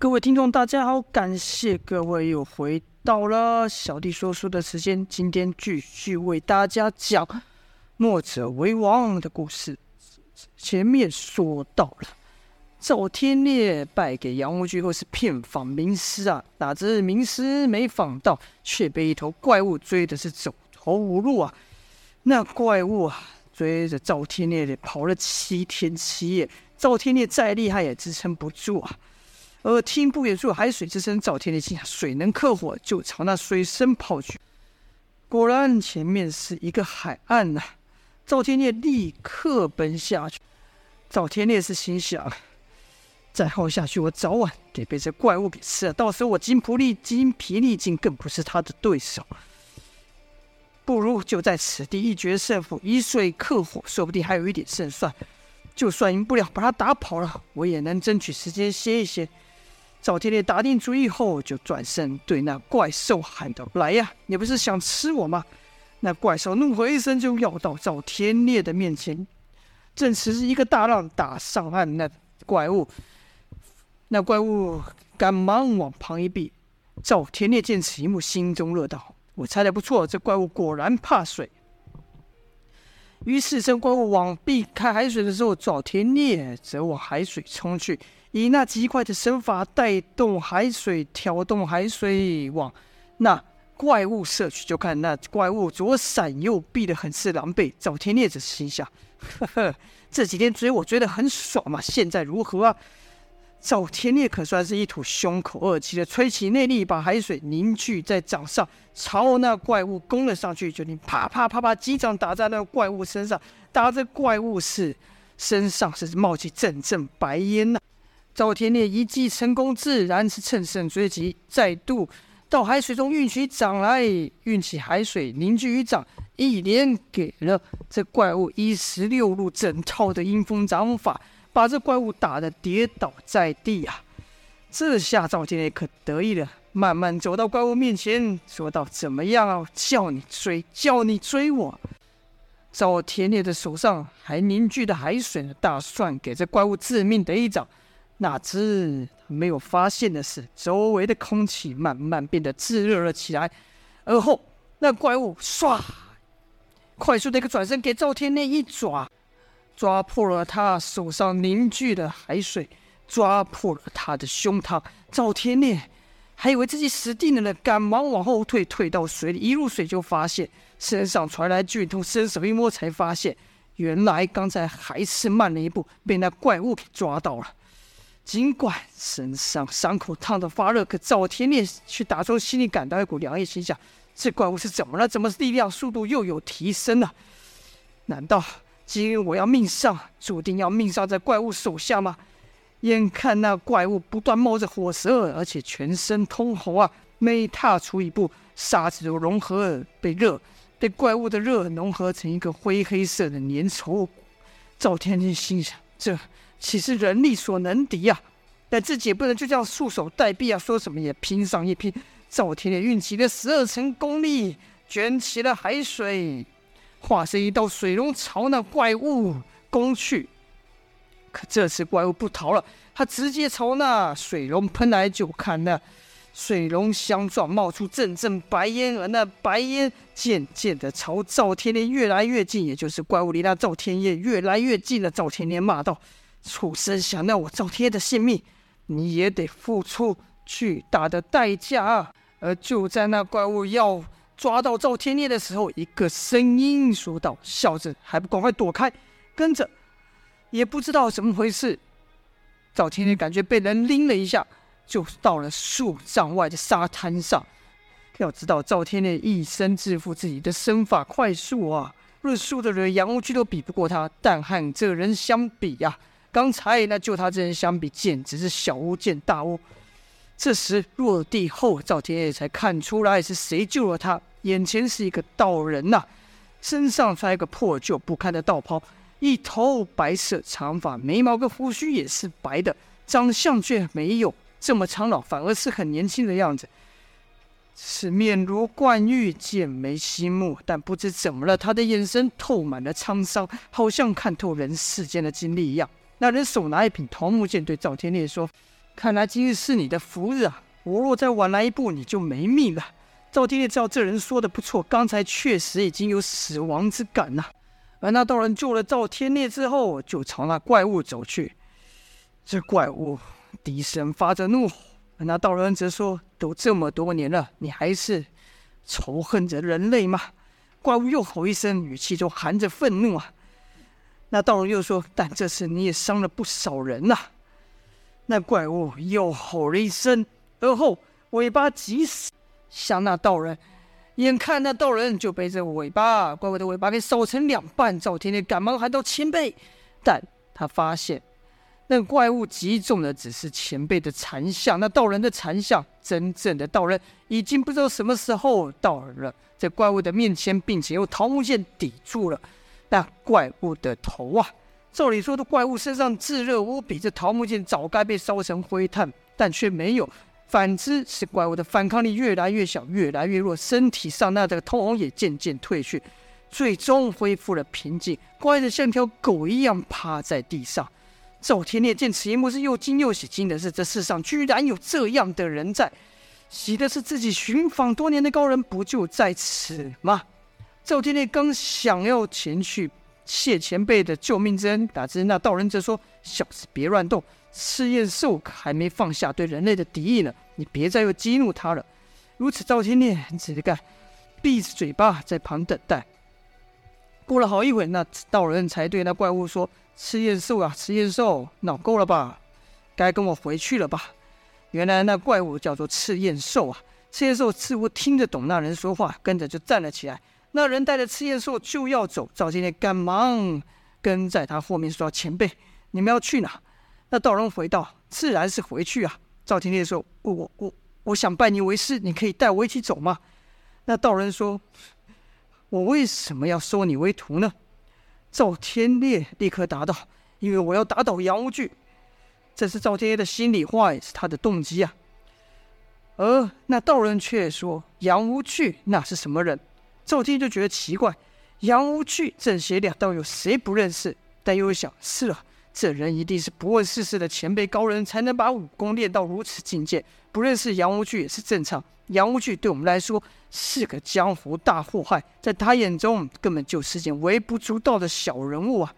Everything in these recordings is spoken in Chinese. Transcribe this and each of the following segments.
各位听众，大家好，感谢各位又回到了小弟说书的时间。今天继续为大家讲墨者为王的故事。前面说到了赵天烈败给杨无惧后是遍访名师啊，哪知名师没访到，却被一头怪物追的是走投无路啊。那怪物啊，追着赵天烈跑了七天七夜，赵天烈再厉害也支撑不住啊。而听不远处海水之声，赵天烈心想水能克火，就朝那水声跑去。果然前面是一个海岸呐、啊，赵天烈立刻奔下去。赵天烈是心想，再耗下去，我早晚得被这怪物给吃了。到时候我筋疲力筋疲力尽，更不是他的对手。不如就在此地一决胜负，以水克火，说不定还有一点胜算。就算赢不了，把他打跑了，我也能争取时间歇一歇。赵天烈打定主意后，就转身对那怪兽喊道：“来呀，你不是想吃我吗？”那怪兽怒吼一声，就要到赵天烈的面前。正此时，一个大浪打上岸，那怪物，那怪物赶忙往旁一避。赵天烈见此一幕，心中乐道：“我猜的不错，这怪物果然怕水。”于是，趁怪物往避开海水的时候，赵天烈则往海水冲去。以那极快的身法带动海水，挑动海水往那怪物射去。就看那怪物左闪右避的很是狼狈。赵天烈则心想：呵呵，这几天追我追得很爽嘛，现在如何啊？赵天烈可算是一吐胸口恶气的，吹起内力，把海水凝聚在掌上，朝那怪物攻了上去。就听啪啪啪啪几掌打在那怪物身上，打在怪物是身上是冒起阵阵白烟呐、赵天烈一击成功，自然是乘胜追击，再度到海水中运起掌来，运起海水凝聚于掌，一连给了这怪物一十六路整套的阴风掌法，把这怪物打得跌倒在地啊！这下赵天烈可得意了，慢慢走到怪物面前，说道：“怎么样啊？叫你追，叫你追我！”赵天烈的手上还凝聚的海水呢，打算给这怪物致命的一掌。哪知没有发现的是，周围的空气慢慢变得炙热了起来，而后那怪物唰，快速的一个转身，给赵天烈一爪，抓破了他手上凝聚的海水，抓破了他的胸膛。赵天烈还以为自己死定了呢，赶忙往后退，退到水里，一入水就发现身上传来剧痛，伸手一摸才发现，原来刚才还是慢了一步，被那怪物给抓到了。尽管身上伤口烫得发热，可赵天烈却打从心里感到一股凉意，心想：这怪物是怎么了？怎么力量、速度又有提升了？难道今日我要命丧，注定要命丧在怪物手下吗？眼看那怪物不断冒着火舌，而且全身通红啊！每踏出一步，沙子都融合，被热被怪物的热融合成一个灰黑色的粘稠。赵天烈心想：这。岂是人力所能敌呀？但自己也不能就这样束手待毙啊！说什么也拼上一拼。赵天烈运起了十二层功力，卷起了海水，化身一道水龙朝那怪物攻去。可这次怪物不逃了，他直接朝那水龙喷来。就看那水龙相撞，冒出阵阵白烟，而那白烟渐渐的朝赵天烈越来越近，也就是怪物离那赵天烈越来越近了。赵天烈骂道。畜生，想要我赵天的性命，你也得付出巨大的代价！而就在那怪物要抓到赵天烈的时候，一个声音说道：“小子，还不赶快躲开！”跟着，也不知道怎么回事，赵天烈感觉被人拎了一下，就到了数丈外的沙滩上。要知道，赵天烈一生自负自己的身法快速啊，论速的人杨无惧都比不过他，但和这人相比呀、刚才那救他之人相比，简直是小巫见大巫。这时落地后，赵天烈才看出来是谁救了他。眼前是一个道人呐、身上穿一个破旧不堪的道袍，一头白色长发，眉毛跟胡须也是白的，长相却没有这么苍老，反而是很年轻的样子。是面如冠玉，剑眉星目，但不知怎么了，他的眼神透满了沧桑，好像看透人世间的经历一样。那人手拿一柄桃木剑，对赵天烈说：“看来今日是你的福日啊！我若再晚来一步，你就没命了。”赵天烈知道这人说的不错，刚才确实已经有死亡之感呐。而那道人救了赵天烈之后，就朝那怪物走去。这怪物低声发着怒吼，而那道人则说：“都这么多年了，你还是仇恨着人类吗？”怪物又吼一声，语气中含着愤怒啊。那道人又说：“但这次你也伤了不少人呐。”那怪物又吼了一声，而后尾巴急死。向那道人，眼看那道人就被这尾巴怪物的尾巴给烧成两半，赵天天赶忙喊道：“前辈！”但他发现那怪物击中的只是前辈的残像，那道人的残像，真正的道人已经不知道什么时候到了这怪物的面前，并且用桃木剑抵住了那怪物的头啊！照理说，的怪物身上炙热无比，这桃木剑早该被烧成灰炭，但却没有。反之，是怪物的反抗力越来越小，越来越弱，身体上那的通红也渐渐褪去，最终恢复了平静，乖得像条狗一样趴在地上。赵天烈见此一幕，是又惊又喜。惊的是，这世上居然有这样的人在；喜的是，自己寻访多年的高人不就在此吗？赵天烈刚想要前去谢前辈的救命之恩，哪知那道人则说：“小子，别乱动。”赤焰兽还没放下对人类的敌意呢，你别再又激怒他了。如此，赵天烈只得干，闭着嘴巴在旁等待。过了好一会，那道人才对那怪物说：“赤焰兽啊，赤焰兽，闹够了吧？该跟我回去了吧？”原来那怪物叫做赤焰兽啊。赤焰兽似乎听得懂那人说话，跟着就站了起来。那人带着赤焰兽就要走，赵天烈赶忙跟在他后面说：“前辈，你们要去哪？”那道人回道：“自然是回去啊。”赵天烈说：“我我我想拜你为师，你可以带我一起走吗？”那道人说：“我为什么要收你为徒呢？”赵天烈立刻答道：“因为我要打倒杨无惧。”这是赵天烈的心里话，也是他的动机啊。而那道人却说：“杨无惧那是什么人？”赵天就觉得奇怪：“杨无惧这些两道有谁不认识？”但又想：“是啊。”这人一定是不问世事的前辈高人，才能把武功练到如此境界。不认识杨无惧也是正常。杨无惧对我们来说是个江湖大祸害，在他眼中根本就是件微不足道的小人物啊。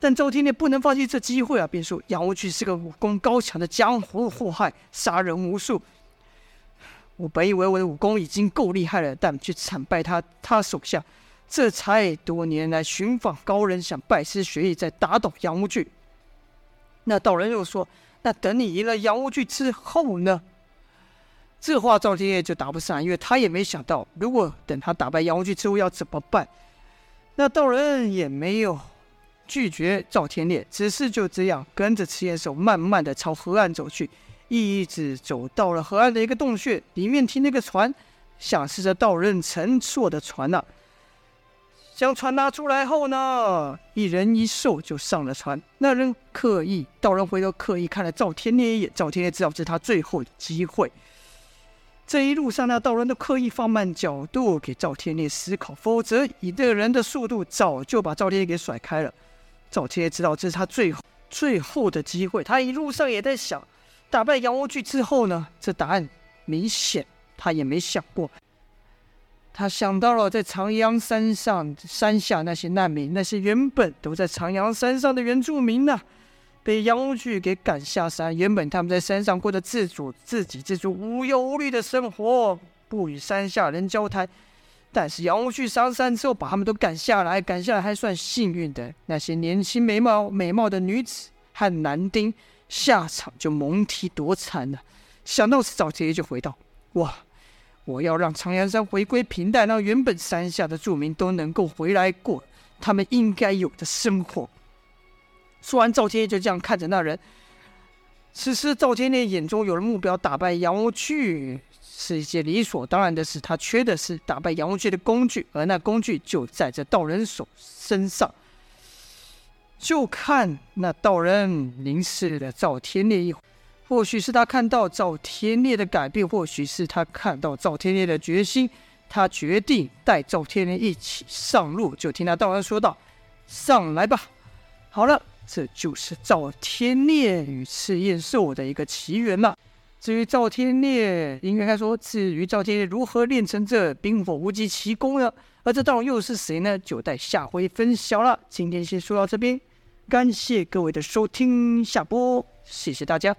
但赵天烈不能放弃这机会啊，便说杨无惧是个武功高强的江湖祸害，杀人无数。我本以为我的武功已经够厉害了，但却惨败他他手下。这才多年来寻访高人，想拜师学艺，再打倒杨无惧。那道人又说：“那等你赢了杨无惧之后呢？”这话赵天烈就答不上，因为他也没想到，如果等他打败杨无惧之后要怎么办。那道人也没有拒绝赵天烈，只是就这样跟着赤焰兽慢慢的朝河岸走去，一直走到了河岸的一个洞穴，里面停了个船，像是这道人乘坐的船呐、将船拿出来后呢，一人一兽就上了船。那人刻意，道人回头刻意看了赵天烈一眼。赵天烈知道这是他最后的机会。这一路上，呢道人都刻意放慢角度给赵天烈思考，否则以这个人的速度，早就把赵天烈给甩开了。赵天烈知道这是他最后最后的机会。他一路上也在想，打败杨无惧之后呢，这答案明显他也没想过。他想到了在长阳山上山下那些难民，那些原本都在长阳山上的原住民呢、被杨无惧给赶下山。原本他们在山上过着自主、自给自足、无忧无虑的生活，不与山下人交谈。但是杨无惧上山之后，把他们都赶下来，赶下来还算幸运的。那些年轻美貌、美貌的女子和男丁，下场就蒙踢多惨了。想到此，赵天烈就回道：“哇！”我要让长阳山回归平淡，让原本山下的住民都能够回来过他们应该有的生活。说完，赵天就这样看着那人。此时，赵天烈眼中有了目标，打败杨无惧是一件理所当然的事。他缺的是打败杨无惧的工具，而那工具就在这道人手身上。就看那道人凝视了赵天烈一会或许是他看到赵天烈的改变，或许是他看到赵天烈的决心，他决定带赵天烈一起上路。就听那道人说道：“上来吧。”好了，这就是赵天烈与赤焰兽的一个奇缘了。至于赵天烈，应该说，至于赵天烈如何练成这冰火无极奇功呢？而这道人又是谁呢？就待下回分晓了。今天先说到这边。感谢各位的收听下播谢谢大家。